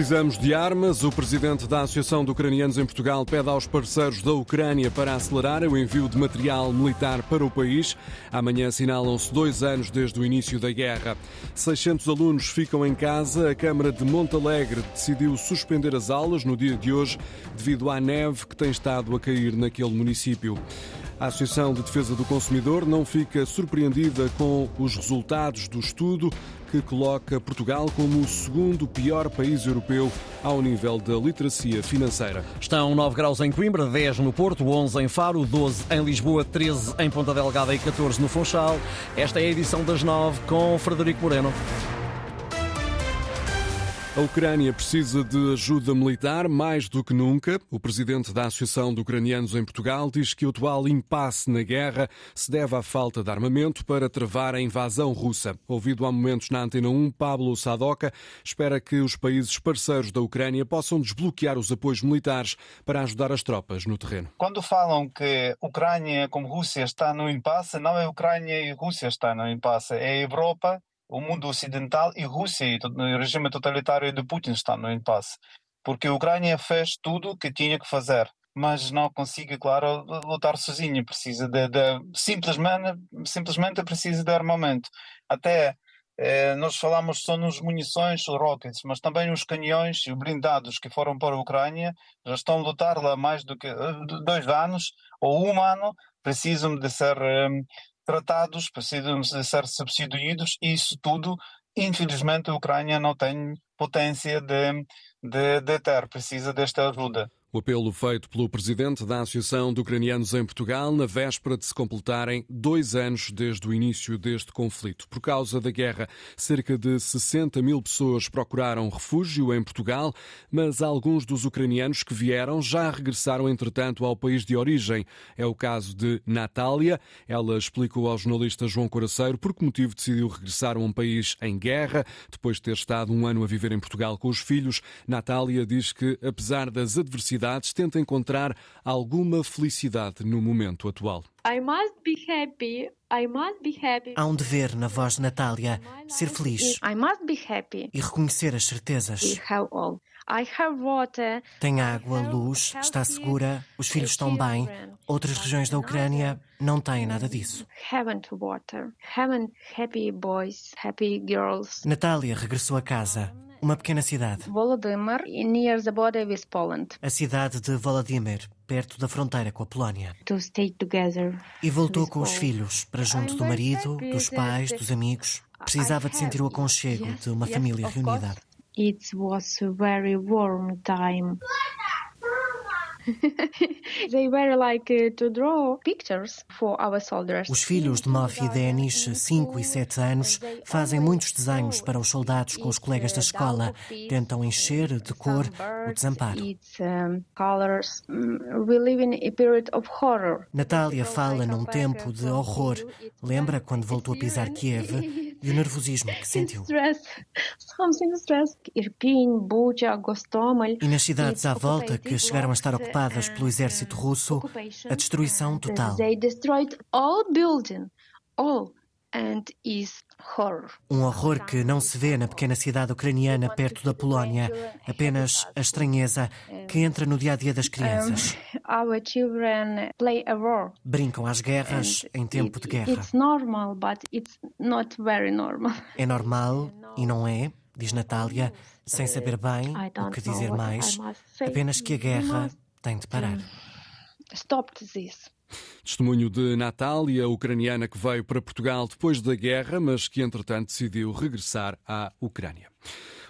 Precisamos de armas. O presidente da Associação de Ucranianos em Portugal pede aos parceiros da Ucrânia para acelerar o envio de material militar para o país. Amanhã assinalam-se dois anos desde o início da guerra. 600 alunos ficam em casa. A Câmara de Montalegre decidiu suspender as aulas no dia de hoje devido à neve que tem estado a cair naquele município. A Associação de Defesa do Consumidor não fica surpreendida com os resultados do estudo que coloca Portugal como o segundo pior país europeu ao nível da literacia financeira. Estão 9 graus em Coimbra, 10 no Porto, 11 em Faro, 12 em Lisboa, 13 em Ponta Delgada e 14 no Funchal. Esta é a edição das 9 com Frederico Moreno. A Ucrânia precisa de ajuda militar mais do que nunca. O presidente da Associação de Ucranianos em Portugal diz que o atual impasse na guerra se deve à falta de armamento para travar a invasão russa. Ouvido há momentos na Antena 1, Pablo Sadoka espera que os países parceiros da Ucrânia possam desbloquear os apoios militares para ajudar as tropas no terreno. Quando falam que Ucrânia como Rússia está no impasse, não é Ucrânia e Rússia está no impasse, é a Europa o mundo ocidental e Rússia e o regime totalitário de Putin estão no impasse. Porque a Ucrânia fez tudo o que tinha que fazer, mas não consegue, claro, lutar sozinha. Precisa de, de simplesmente, simplesmente precisa de armamento. Até eh, nós falamos só nos munições, rockets, mas também os canhões e blindados que foram para a Ucrânia já estão a lutar lá mais do que dois anos ou um ano, precisam de ser eh, tratados, precisam ser substituídos e isso tudo, infelizmente, a Ucrânia não tem potência de, de, de ter, precisa desta ajuda. O apelo feito pelo presidente da Associação de Ucranianos em Portugal na véspera de se completarem dois anos desde o início deste conflito. Por causa da guerra, cerca de 60 mil pessoas procuraram refúgio em Portugal, mas alguns dos ucranianos que vieram já regressaram, entretanto, ao país de origem. É o caso de Natália. Ela explicou ao jornalista João Coraceiro por que motivo decidiu regressar a um país em guerra, depois de ter estado um ano a viver em Portugal com os filhos. Natália diz que, apesar das adversidades, tenta encontrar alguma felicidade no momento atual. Há um dever na voz de Natália ser feliz. e reconhecer as certezas. Tem água, luz, está segura, os filhos estão bem. Outras regiões da Ucrânia não têm nada disso. Natália regressou a casa uma pequena cidade. Volodymyr, near the border with Poland. A cidade de Volodymyr, perto da fronteira com a Polónia. To stay together. E voltou com os filhos, para junto do marido, dos pais, dos amigos. Precisava de sentir o aconchego de uma família reunida. It was a very warm time. Os filhos de Mofi e Denis, 5 e 7 anos, fazem muitos desenhos para os soldados com os colegas da escola. Tentam encher de cor o desamparo. Natália fala num tempo de horror. Lembra quando voltou a pisar Kiev e o nervosismo que sentiu. E nas cidades à volta que chegaram a estar ocupadas pelo exército russo, a destruição total. Um horror que não se vê na pequena cidade ucraniana perto da Polónia, apenas a estranheza que entra no dia a dia das crianças. Brincam às guerras em tempo de guerra. É normal e não é, diz Natália, sem saber bem o que dizer mais, apenas que a guerra tem de parar. Stop this. Testemunho de Natália, ucraniana que veio para Portugal depois da guerra, mas que entretanto decidiu regressar à Ucrânia.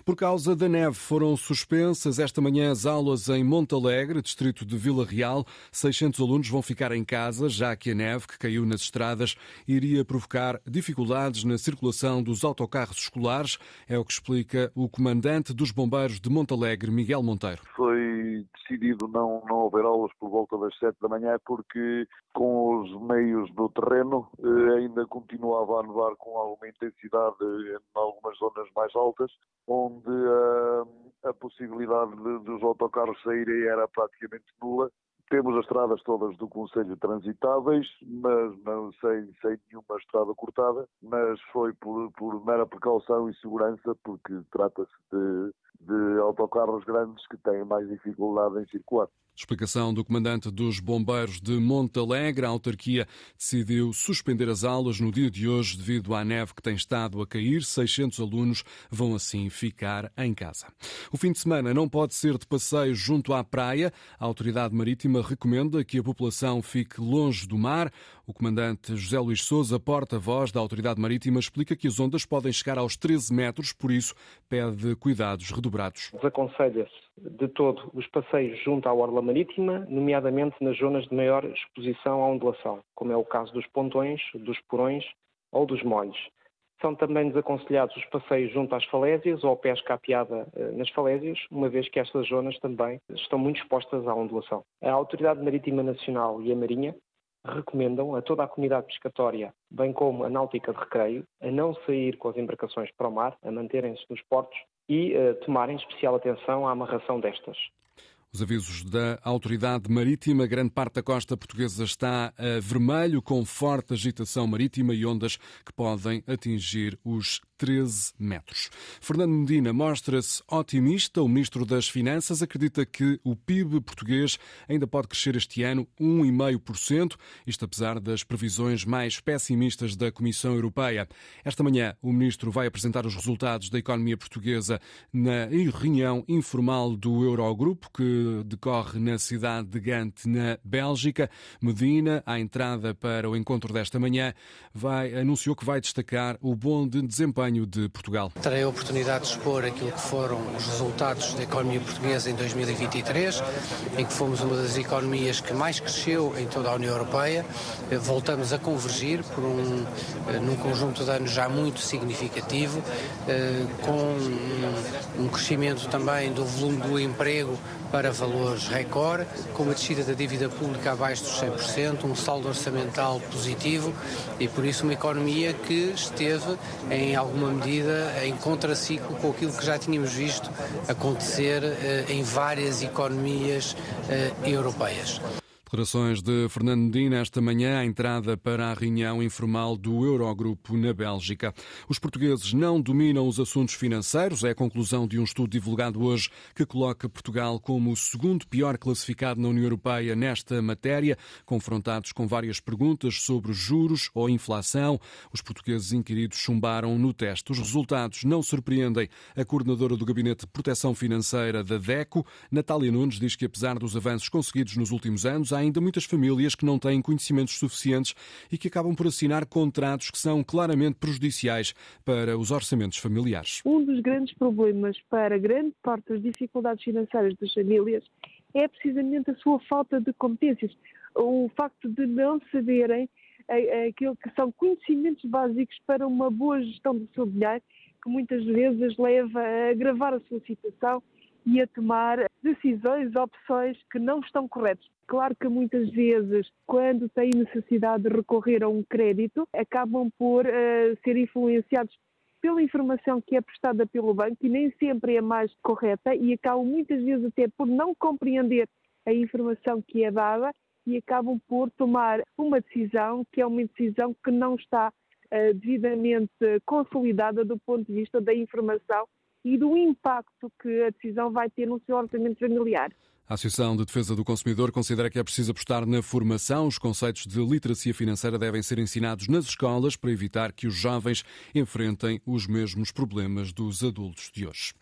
Por causa da neve, foram suspensas esta manhã as aulas em Montalegre, distrito de Vila Real. 600 alunos vão ficar em casa, já que a neve que caiu nas estradas iria provocar dificuldades na circulação dos autocarros escolares. É o que explica o comandante dos bombeiros de Montalegre, Miguel Monteiro. Foi decidido não, não haver aulas por volta das 7 da manhã, porque com os meios do terreno eh, ainda continuava a nevar com alguma intensidade em algumas zonas mais altas, onde a, eh, a possibilidade de, dos autocarros saírem era praticamente nula. Temos as estradas todas do Conselho transitáveis, mas não sem, sem nenhuma estrada cortada, mas foi por, por mera precaução e segurança, porque trata-se de de autocarros grandes que têm mais dificuldade em circular. Explicação do comandante dos bombeiros de Montalegre. A autarquia decidiu suspender as aulas no dia de hoje devido à neve que tem estado a cair. 600 alunos vão assim ficar em casa. O fim de semana não pode ser de passeio junto à praia. A autoridade marítima recomenda que a população fique longe do mar. O comandante José Luís Souza, porta-voz da autoridade marítima, explica que as ondas podem chegar aos 13 metros, por isso pede cuidados redobrados. Desaconselha-se de todo os passeios junto à orla marítima, nomeadamente nas zonas de maior exposição à ondulação, como é o caso dos pontões, dos porões ou dos molhos. São também desaconselhados os passeios junto às falésias ou pesca apiada eh, nas falésias, uma vez que estas zonas também estão muito expostas à ondulação. A Autoridade Marítima Nacional e a Marinha recomendam a toda a comunidade pescatória, bem como a náutica de recreio, a não sair com as embarcações para o mar, a manterem-se nos portos e uh, tomarem especial atenção à amarração destas. Os avisos da Autoridade Marítima, grande parte da costa portuguesa está a vermelho, com forte agitação marítima e ondas que podem atingir os 13 metros. Fernando Medina mostra-se otimista. O Ministro das Finanças acredita que o PIB português ainda pode crescer este ano 1,5%, isto apesar das previsões mais pessimistas da Comissão Europeia. Esta manhã, o Ministro vai apresentar os resultados da economia portuguesa na reunião informal do Eurogrupo, que decorre na cidade de Gante, na Bélgica. Medina, à entrada para o encontro desta manhã, vai, anunciou que vai destacar o bom de desempenho de Portugal. Terei a oportunidade de expor aquilo que foram os resultados da economia portuguesa em 2023, em que fomos uma das economias que mais cresceu em toda a União Europeia. Voltamos a convergir por um, eh, num conjunto de anos já muito significativo, eh, com um crescimento também do volume do emprego para valores recorde, com uma descida da dívida pública abaixo dos 100%, um saldo orçamental positivo e, por isso, uma economia que esteve, em alguma medida, em contraciclo com aquilo que já tínhamos visto acontecer eh, em várias economias eh, europeias. Declarações de Fernando Medina esta manhã, à entrada para a reunião informal do Eurogrupo na Bélgica. Os portugueses não dominam os assuntos financeiros, é a conclusão de um estudo divulgado hoje que coloca Portugal como o segundo pior classificado na União Europeia nesta matéria. Confrontados com várias perguntas sobre juros ou inflação, os portugueses inquiridos chumbaram no teste. Os resultados não surpreendem a coordenadora do Gabinete de Proteção Financeira da DECO, Natália Nunes, diz que apesar dos avanços conseguidos nos últimos anos, ainda muitas famílias que não têm conhecimentos suficientes e que acabam por assinar contratos que são claramente prejudiciais para os orçamentos familiares. Um dos grandes problemas para grande parte das dificuldades financeiras das famílias é precisamente a sua falta de competências. O facto de não saberem aquilo que são conhecimentos básicos para uma boa gestão do seu dinheiro, que muitas vezes leva a agravar a sua situação e a tomar decisões, opções que não estão corretas. Claro que muitas vezes, quando têm necessidade de recorrer a um crédito, acabam por uh, ser influenciados pela informação que é prestada pelo banco e nem sempre é mais correta e acabam muitas vezes até por não compreender a informação que é dada e acabam por tomar uma decisão que é uma decisão que não está uh, devidamente consolidada do ponto de vista da informação e do impacto que a decisão vai ter no seu orçamento familiar. A Associação de Defesa do Consumidor considera que é preciso apostar na formação. Os conceitos de literacia financeira devem ser ensinados nas escolas para evitar que os jovens enfrentem os mesmos problemas dos adultos de hoje.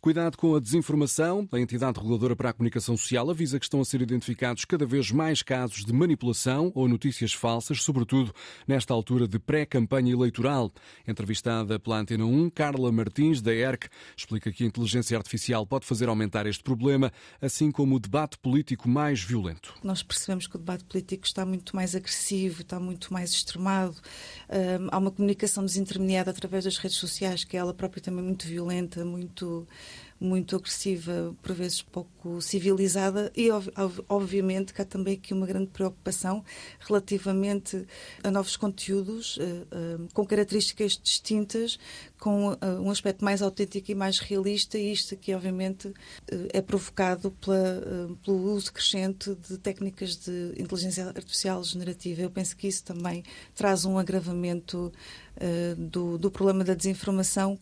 Cuidado com a desinformação. A entidade reguladora para a comunicação social avisa que estão a ser identificados cada vez mais casos de manipulação ou notícias falsas, sobretudo nesta altura de pré-campanha eleitoral. Entrevistada pela Antena 1, Carla Martins, da ERC, explica que a inteligência artificial pode fazer aumentar este problema, assim como debate político mais violento. Nós percebemos que o debate político está muito mais agressivo, está muito mais extremado. Um, há uma comunicação desintermediada através das redes sociais, que é ela própria também muito violenta, muito muito agressiva, por vezes pouco civilizada, e obviamente que há também aqui uma grande preocupação relativamente a novos conteúdos uh, uh, com características distintas, com uh, um aspecto mais autêntico e mais realista, e isto aqui, obviamente, é provocado pela, pelo uso crescente de técnicas de inteligência artificial generativa. Eu penso que isso também traz um agravamento do, do problema da desinformação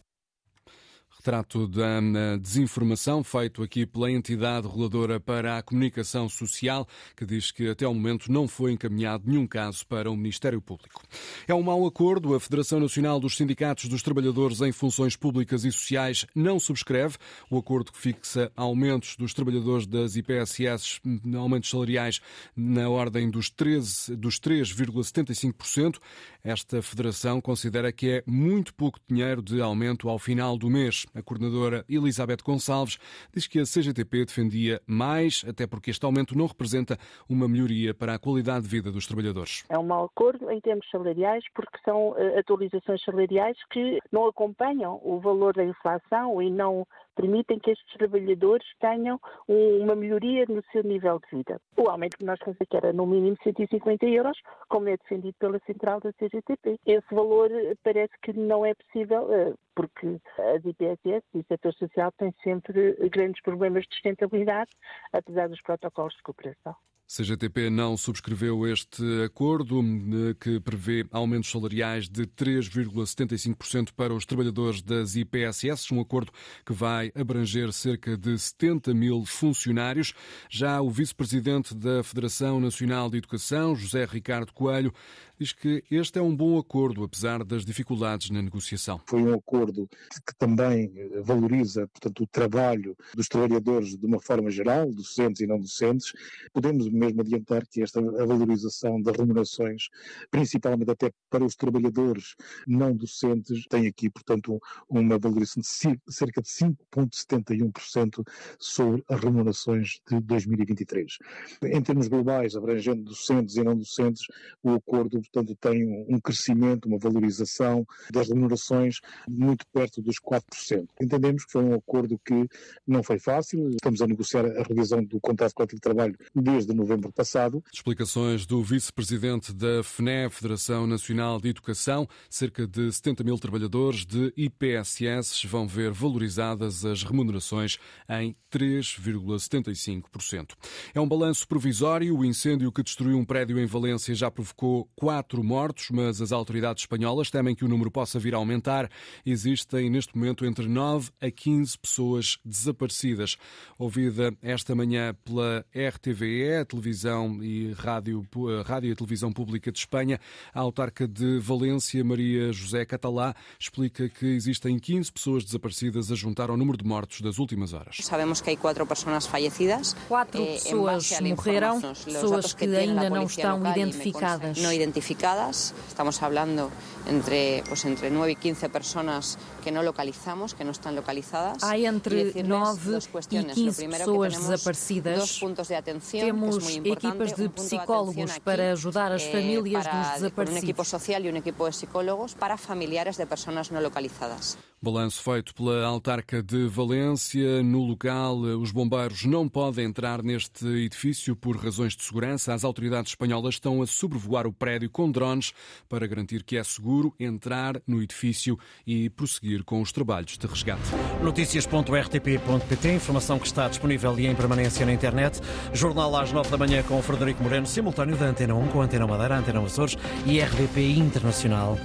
Retrato da desinformação feito aqui pela entidade reguladora para a comunicação social, que diz que até ao momento não foi encaminhado nenhum caso para o Ministério Público. É um mau acordo. A Federação Nacional dos Sindicatos dos Trabalhadores em Funções Públicas e Sociais não subscreve o acordo que fixa aumentos dos trabalhadores das IPSS, aumentos salariais na ordem dos 13, dos 3,75%. Esta federação considera que é muito pouco dinheiro de aumento ao final do mês. A coordenadora Elizabeth Gonçalves diz que a CGTP defendia mais, até porque este aumento não representa uma melhoria para a qualidade de vida dos trabalhadores. É um mau acordo em termos salariais, porque são eh, atualizações salariais que não acompanham o valor da inflação e não permitem que estes trabalhadores tenham uma melhoria no seu nível de vida. O aumento que nós fazemos aqui era no mínimo 150 euros, como é defendido pela central da CGTP. Esse valor eh, parece que não é possível, eh, porque as IPSS e o setor social têm sempre grandes problemas de sustentabilidade, apesar dos protocolos de cooperação. CGTP não subscreveu este acordo eh, que prevê aumentos salariais de 3,75% para os trabalhadores das IPSS, um acordo que vai abranger cerca de 70 mil funcionários. Já o vice-presidente da Federação Nacional de Educação, José Ricardo Coelho, diz que este é um bom acordo, apesar das dificuldades na negociação. Foi um acordo que também valoriza, portanto, o trabalho dos trabalhadores de uma forma geral, docentes e não docentes. Podemos mesmo adiantar que esta a valorização das remunerações, principalmente até para os trabalhadores não docentes, tem aqui, portanto, uma valorização de cerca de 5,71% sobre as remunerações de 2023. Em termos globais, abrangendo docentes e não docentes, o acordo portanto, tem um crescimento, uma valorização das remunerações muito perto dos 4%. Entendemos que foi um acordo que não foi fácil, estamos a negociar a revisão do contrato coletivo de trabalho desde novembro passado. Explicações do vice-presidente da FNE, Federação Nacional de Educação. Cerca de 70 mil trabalhadores de IPSS vão ver valorizadas as remunerações em 3,75%. É um balanço provisório. O incêndio que destruiu um prédio em Valência já provocou quatro mortos, mas as autoridades espanholas temem que o número possa vir a aumentar. Existem neste momento entre 9 a 15 pessoas desaparecidas. Ouvida esta manhã pela RTVE, a televisão e rádio, rádio e televisão pública de Espanha, a autarca de Valência, Maria José Catalá, explica que existem 15 pessoas desaparecidas a juntar ao número de mortos das últimas horas. Sabemos que há quatro pessoas falecidas. Quatro eh, pessoas morreram, pessoas que ainda não estão identificadas. Identificadas. Estamos hablando entre, pues, entre 9 y 15 personas que no localizamos, que no están localizadas. Há entre 9 e 15 pessoas desaparecidas. Temos equipas de psicólogos para ajudar as eh, famílias dos desaparecidos. Um equipo social e um equipo de psicólogos para familiares de pessoas não localizadas. Balanço feito pela autarca de Valência. No local, os bombeiros não podem entrar neste edifício por razões de segurança. As autoridades espanholas estão a sobrevoar o prédio com drones para garantir que é seguro entrar no edifício e prosseguir com os trabalhos de resgate. Notícias.rtp.pt, informação que está disponível e em permanência na internet. Jornal às 9 da manhã com o Frederico Moreno, simultâneo da Antena 1 com a Antena Madeira, Antena Açores e RDP Internacional.